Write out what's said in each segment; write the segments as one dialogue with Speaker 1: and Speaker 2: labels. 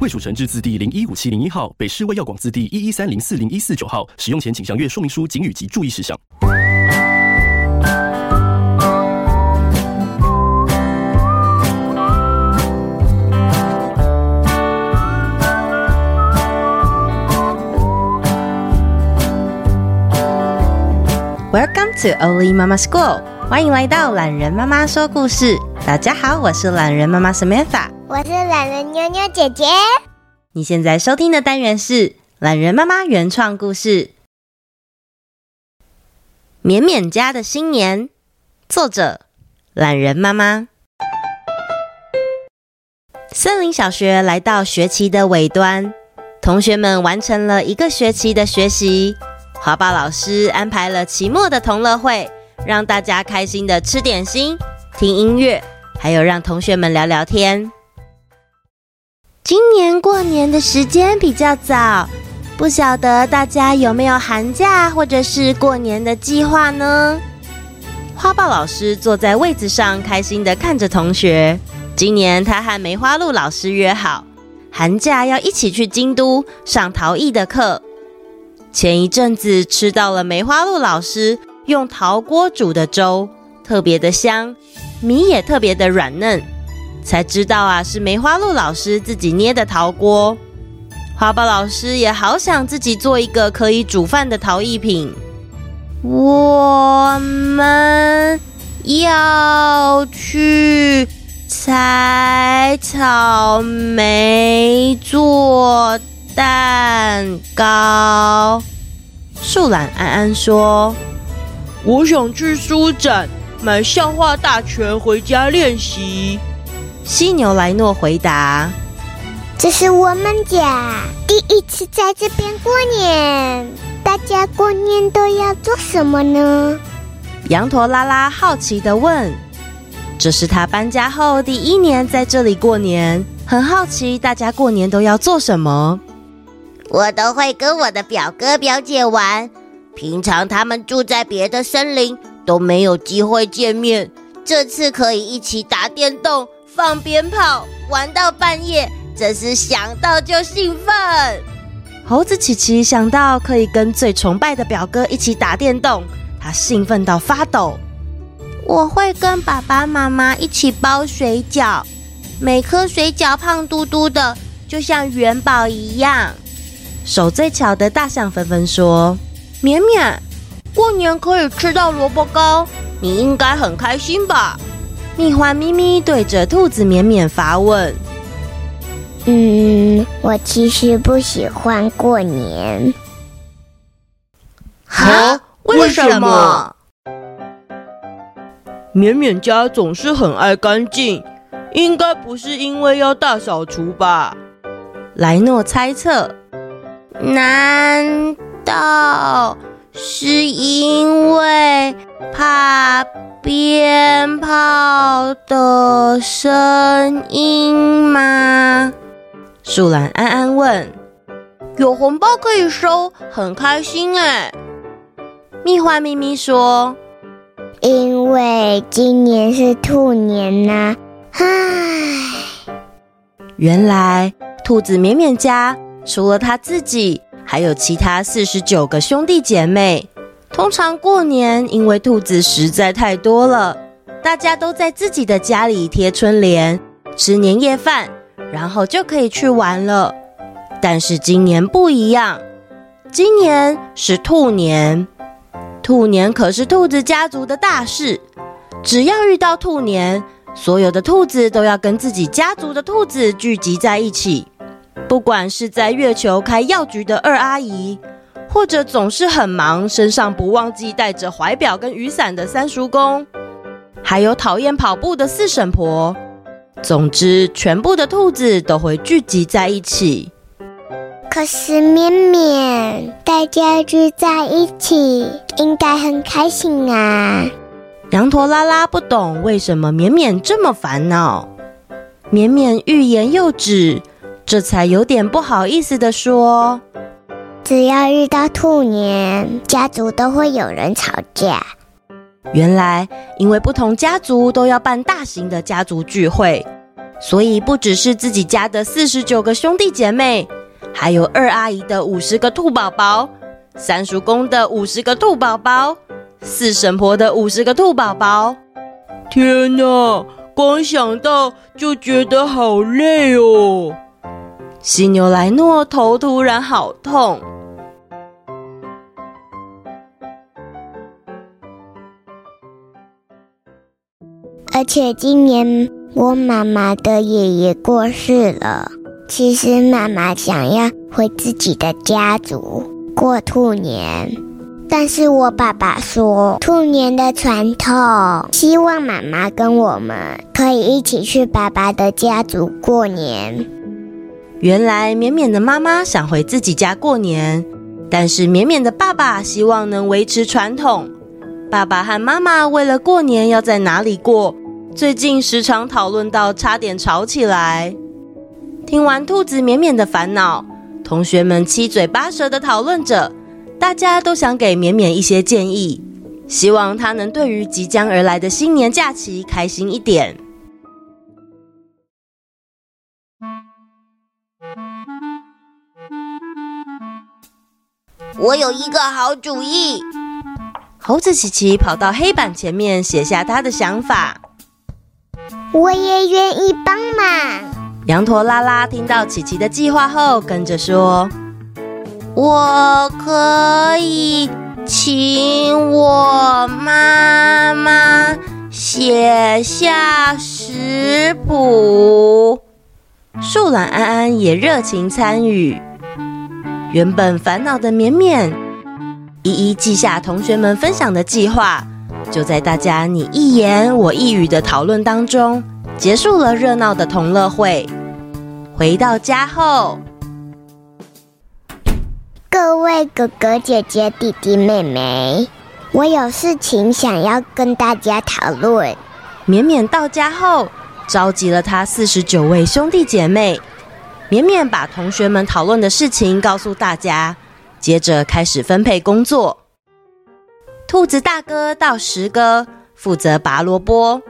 Speaker 1: 卫署成制字第零一五七零一号，北市卫药广字第一一三零四零一四九号。使用前请详阅说明书、警语及注意事项。
Speaker 2: Welcome to Oli Mama School，欢迎来到懒人妈妈说故事。大家好，我是懒人妈妈 Samantha，
Speaker 3: 我是懒人妞妞姐姐。
Speaker 2: 你现在收听的单元是懒人妈妈原创故事《勉勉家的新年》，作者懒人妈妈。森林小学来到学期的尾端，同学们完成了一个学期的学习。华宝老师安排了期末的同乐会，让大家开心的吃点心、听音乐，还有让同学们聊聊天。今年过年的时间比较早，不晓得大家有没有寒假或者是过年的计划呢？花豹老师坐在位子上，开心的看着同学。今年他和梅花鹿老师约好，寒假要一起去京都上陶艺的课。前一阵子吃到了梅花鹿老师用陶锅煮的粥，特别的香，米也特别的软嫩，才知道啊是梅花鹿老师自己捏的陶锅。花豹老师也好想自己做一个可以煮饭的陶艺品。我们要去采草莓做蛋糕。树懒安安说：“
Speaker 4: 我想去书展买笑话大全回家练习。”
Speaker 2: 犀牛莱诺回答：“
Speaker 3: 这是我们家第一次在这边过年，大家过年都要做什么呢？”
Speaker 2: 羊驼拉拉好奇的问：“这是他搬家后第一年在这里过年，很好奇大家过年都要做什么。”
Speaker 5: 我都会跟我的表哥表姐玩，平常他们住在别的森林，都没有机会见面。这次可以一起打电动、放鞭炮，玩到半夜，真是想到就兴奋。
Speaker 2: 猴子琪琪想到可以跟最崇拜的表哥一起打电动，他兴奋到发抖。
Speaker 3: 我会跟爸爸妈妈一起包水饺，每颗水饺胖嘟嘟的，就像元宝一样。
Speaker 2: 手最巧的大象纷纷说：“
Speaker 4: 绵绵，过年可以吃到萝卜糕，你应该很开心吧？”
Speaker 2: 蜜獾咪咪对着兔子绵绵发问：“
Speaker 3: 嗯，我其实不喜欢过年。”“
Speaker 4: 啊？为什么？”绵绵家总是很爱干净，应该不是因为要大扫除吧？
Speaker 2: 莱诺猜测。
Speaker 3: 难道是因为怕鞭炮的声音吗？
Speaker 2: 树懒安安问。
Speaker 4: 有红包可以收，很开心哎。
Speaker 2: 蜜花咪咪说：“
Speaker 3: 因为今年是兔年呐、啊。”唉，
Speaker 2: 原来兔子绵绵家。除了他自己，还有其他四十九个兄弟姐妹。通常过年，因为兔子实在太多了，大家都在自己的家里贴春联、吃年夜饭，然后就可以去玩了。但是今年不一样，今年是兔年，兔年可是兔子家族的大事。只要遇到兔年，所有的兔子都要跟自己家族的兔子聚集在一起。不管是在月球开药局的二阿姨，或者总是很忙，身上不忘记带着怀表跟雨伞的三叔公，还有讨厌跑步的四婶婆，总之，全部的兔子都会聚集在一起。
Speaker 6: 可是绵绵，大家聚在一起，应该很开心啊。
Speaker 2: 羊驼拉拉不懂为什么绵绵这么烦恼，绵绵欲言又止，这才有点不好意思的说：“
Speaker 6: 只要遇到兔年，家族都会有人吵架。”
Speaker 2: 原来，因为不同家族都要办大型的家族聚会，所以不只是自己家的四十九个兄弟姐妹，还有二阿姨的五十个兔宝宝，三叔公的五十个兔宝宝。四婶婆的五十个兔宝宝，
Speaker 4: 天哪！光想到就觉得好累哦。
Speaker 2: 犀牛莱诺头突然好痛，
Speaker 6: 而且今年我妈妈的爷爷过世了。其实妈妈想要回自己的家族过兔年。但是我爸爸说，兔年的传统，希望妈妈跟我们可以一起去爸爸的家族过年。
Speaker 2: 原来绵绵的妈妈想回自己家过年，但是绵绵的爸爸希望能维持传统。爸爸和妈妈为了过年要在哪里过，最近时常讨论到差点吵起来。听完兔子绵绵的烦恼，同学们七嘴八舌的讨论着。大家都想给绵绵一些建议，希望他能对于即将而来的新年假期开心一点。
Speaker 5: 我有一个好主意。
Speaker 2: 猴子琪琪跑到黑板前面写下他的想法。
Speaker 6: 我也愿意帮忙。
Speaker 2: 羊驼拉拉听到琪琪的计划后，跟着说。
Speaker 5: 我可以请我妈妈写下食谱。树懒安安也热情参与。原本烦恼的绵绵，一一记下同学们分享的计划，就在大家你一言我一语的讨论当中，结束了热闹的同乐会。回到家后。
Speaker 6: 各位哥哥姐姐、弟弟妹妹，我有事情想要跟大家讨论。
Speaker 2: 绵绵到家后，召集了他四十九位兄弟姐妹。绵绵把同学们讨论的事情告诉大家，接着开始分配工作。兔子大哥到十哥负责拔萝卜，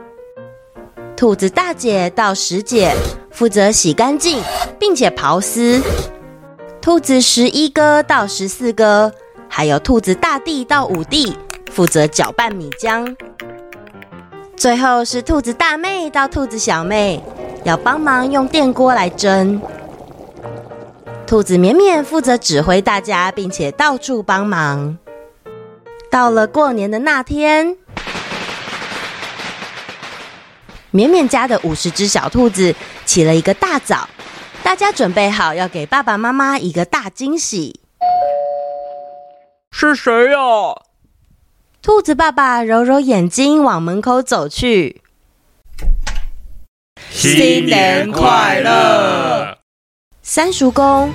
Speaker 2: 兔子大姐到十姐负责洗干净并且刨丝。兔子十一哥到十四哥，还有兔子大弟到五弟，负责搅拌米浆。最后是兔子大妹到兔子小妹，要帮忙用电锅来蒸。兔子绵绵负责指挥大家，并且到处帮忙。到了过年的那天，绵绵家的五十只小兔子起了一个大早。大家准备好要给爸爸妈妈一个大惊喜。
Speaker 4: 是谁呀？
Speaker 2: 兔子爸爸揉揉眼睛，往门口走去。
Speaker 7: 新年快乐！
Speaker 2: 三叔公、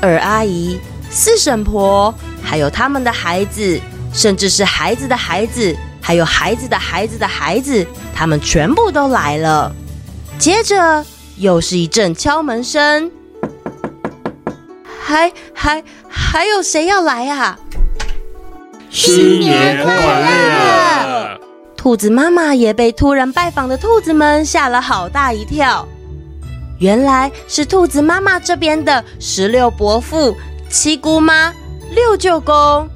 Speaker 2: 二阿姨、四婶婆，还有他们的孩子，甚至是孩子的孩子，还有孩子的孩子的孩子，他们全部都来了。接着。又是一阵敲门声，还还还有谁要来啊？
Speaker 7: 新年快乐！
Speaker 2: 兔子妈妈也被突然拜访的兔子们吓了好大一跳。原来是兔子妈妈这边的十六伯父、七姑妈、六舅公。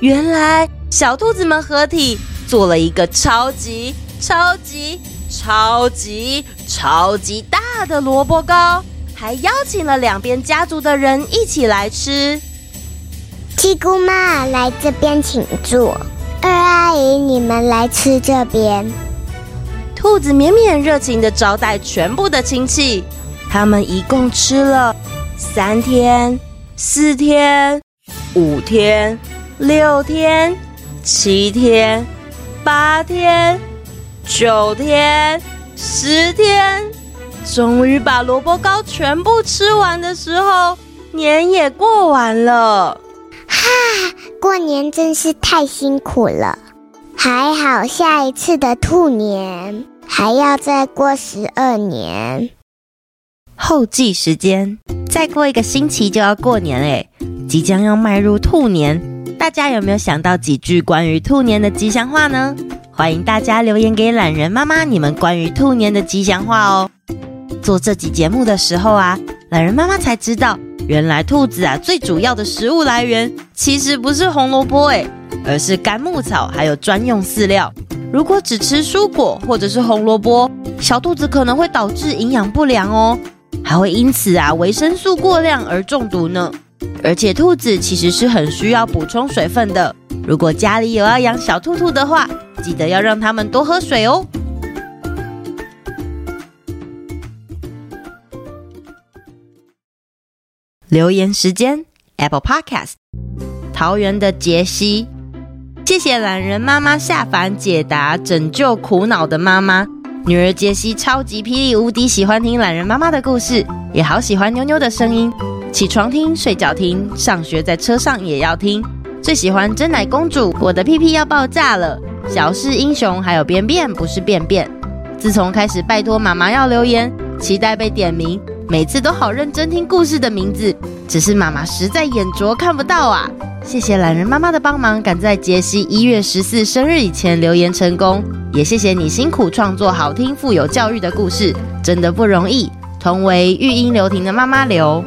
Speaker 2: 原来小兔子们合体做了一个超级超级。超级超级大的萝卜糕，还邀请了两边家族的人一起来吃。
Speaker 6: 七姑妈来这边请坐，二阿姨你们来吃这边。
Speaker 2: 兔子绵绵热情地招待全部的亲戚，他们一共吃了三天、四天、五天、六天、七天、八天。九天、十天，终于把萝卜糕全部吃完的时候，
Speaker 4: 年也过完了。
Speaker 6: 哈，过年真是太辛苦了。还好下一次的兔年还要再过十二年。
Speaker 2: 后记时间，再过一个星期就要过年哎，即将要迈入兔年，大家有没有想到几句关于兔年的吉祥话呢？欢迎大家留言给懒人妈妈你们关于兔年的吉祥话哦。做这集节目的时候啊，懒人妈妈才知道，原来兔子啊最主要的食物来源其实不是红萝卜哎，而是干牧草还有专用饲料。如果只吃蔬果或者是红萝卜，小兔子可能会导致营养不良哦。还会因此啊，维生素过量而中毒呢。而且兔子其实是很需要补充水分的。如果家里有要养小兔兔的话，记得要让它们多喝水哦。留言时间，Apple Podcast，桃园的杰西，谢谢懒人妈妈下凡解答，拯救苦恼的妈妈。女儿杰西超级霹雳无敌喜欢听懒人妈妈的故事，也好喜欢妞妞的声音。起床听，睡觉听，上学在车上也要听。最喜欢真奶公主，我的屁屁要爆炸了。小事英雄，还有便便不是便便。自从开始拜托妈妈要留言，期待被点名，每次都好认真听故事的名字，只是妈妈实在眼拙看不到啊。谢谢懒人妈妈的帮忙，赶在杰西一月十四生日以前留言成功。也谢谢你辛苦创作好听、富有教育的故事，真的不容易。同为育婴留停的妈妈刘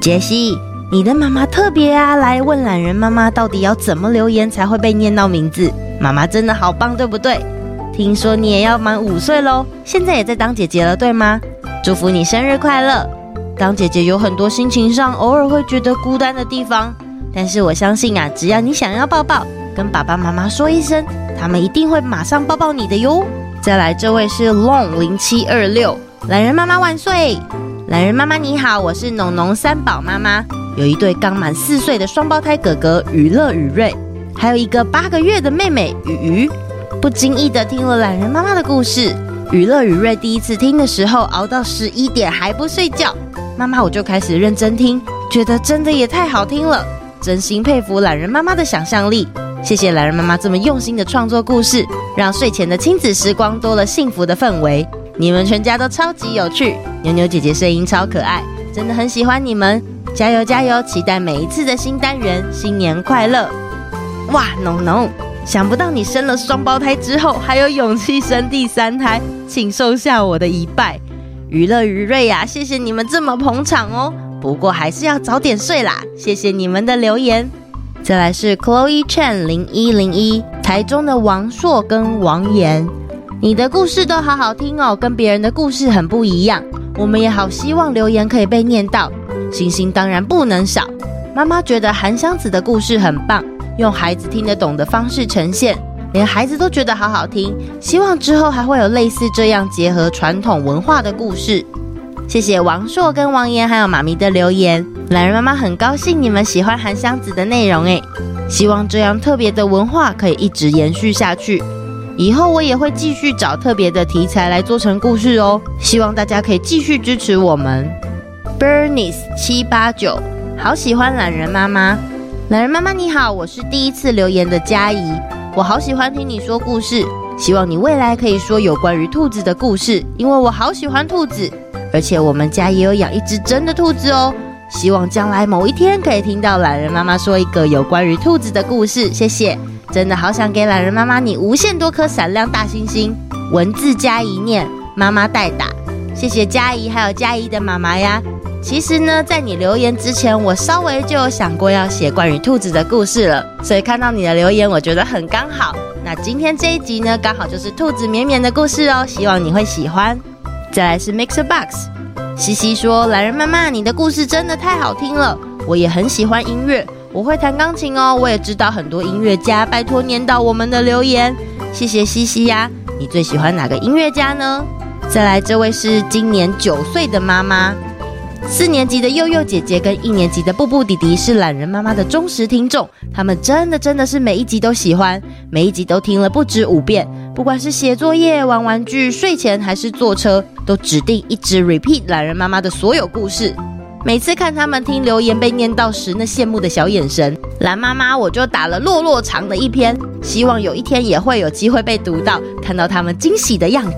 Speaker 2: 杰西，你的妈妈特别啊，来问懒人妈妈到底要怎么留言才会被念到名字。妈妈真的好棒，对不对？听说你也要满五岁喽，现在也在当姐姐了，对吗？祝福你生日快乐！当姐姐有很多心情上偶尔会觉得孤单的地方。但是我相信啊，只要你想要抱抱，跟爸爸妈妈说一声，他们一定会马上抱抱你的哟。再来，这位是 long 零七二六，懒人妈妈万岁！懒人妈妈你好，我是农农三宝妈妈，有一对刚满四岁的双胞胎哥哥雨乐雨瑞，还有一个八个月的妹妹雨雨。不经意的听了懒人妈妈的故事，雨乐雨瑞第一次听的时候熬到十一点还不睡觉，妈妈我就开始认真听，觉得真的也太好听了。真心佩服懒人妈妈的想象力，谢谢懒人妈妈这么用心的创作故事，让睡前的亲子时光多了幸福的氛围。你们全家都超级有趣，牛牛姐姐声音超可爱，真的很喜欢你们，加油加油！期待每一次的新单元，新年快乐！哇，农农，想不到你生了双胞胎之后还有勇气生第三胎，请收下我的一拜。雨乐雨瑞呀，谢谢你们这么捧场哦。不过还是要早点睡啦，谢谢你们的留言。再来是 Chloe Chen 零一零一，台中的王硕跟王岩，你的故事都好好听哦，跟别人的故事很不一样。我们也好希望留言可以被念到，星星当然不能少。妈妈觉得韩湘子的故事很棒，用孩子听得懂的方式呈现，连孩子都觉得好好听。希望之后还会有类似这样结合传统文化的故事。谢谢王硕跟王岩还有妈咪的留言，懒人妈妈很高兴你们喜欢韩湘子的内容诶，希望这样特别的文化可以一直延续下去，以后我也会继续找特别的题材来做成故事哦，希望大家可以继续支持我们。Bernice 七八九，好喜欢懒人妈妈，懒人妈妈你好，我是第一次留言的佳怡，我好喜欢听你说故事，希望你未来可以说有关于兔子的故事，因为我好喜欢兔子。而且我们家也有养一只真的兔子哦，希望将来某一天可以听到懒人妈妈说一个有关于兔子的故事。谢谢，真的好想给懒人妈妈你无限多颗闪亮大星星。文字加一念，妈妈代打。谢谢佳怡，还有佳怡的妈妈呀。其实呢，在你留言之前，我稍微就有想过要写关于兔子的故事了，所以看到你的留言，我觉得很刚好。那今天这一集呢，刚好就是兔子绵绵的故事哦，希望你会喜欢。再来是 Mixer Box，西西说：“懒人妈妈，你的故事真的太好听了，我也很喜欢音乐，我会弹钢琴哦，我也知道很多音乐家，拜托念到我们的留言，谢谢西西呀。你最喜欢哪个音乐家呢？”再来这位是今年九岁的妈妈，四年级的佑佑姐姐跟一年级的布布弟弟是懒人妈妈的忠实听众，他们真的真的是每一集都喜欢，每一集都听了不止五遍。不管是写作业、玩玩具、睡前还是坐车，都指定一直 repeat 懒人妈妈的所有故事。每次看他们听留言被念到时，那羡慕的小眼神，蓝妈妈我就打了落落长的一篇，希望有一天也会有机会被读到，看到他们惊喜的样子。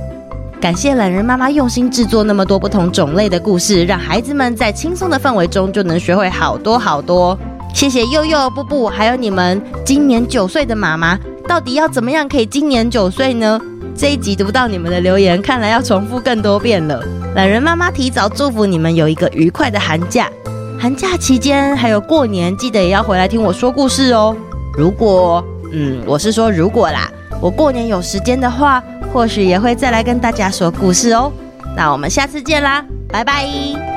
Speaker 2: 感谢懒人妈妈用心制作那么多不同种类的故事，让孩子们在轻松的氛围中就能学会好多好多。谢谢祐祐、布布，还有你们今年九岁的妈妈，到底要怎么样可以今年九岁呢？这一集读到你们的留言，看来要重复更多遍了。懒人妈妈提早祝福你们有一个愉快的寒假，寒假期间还有过年，记得也要回来听我说故事哦。如果，嗯，我是说如果啦，我过年有时间的话。或许也会再来跟大家说故事哦。那我们下次见啦，拜拜。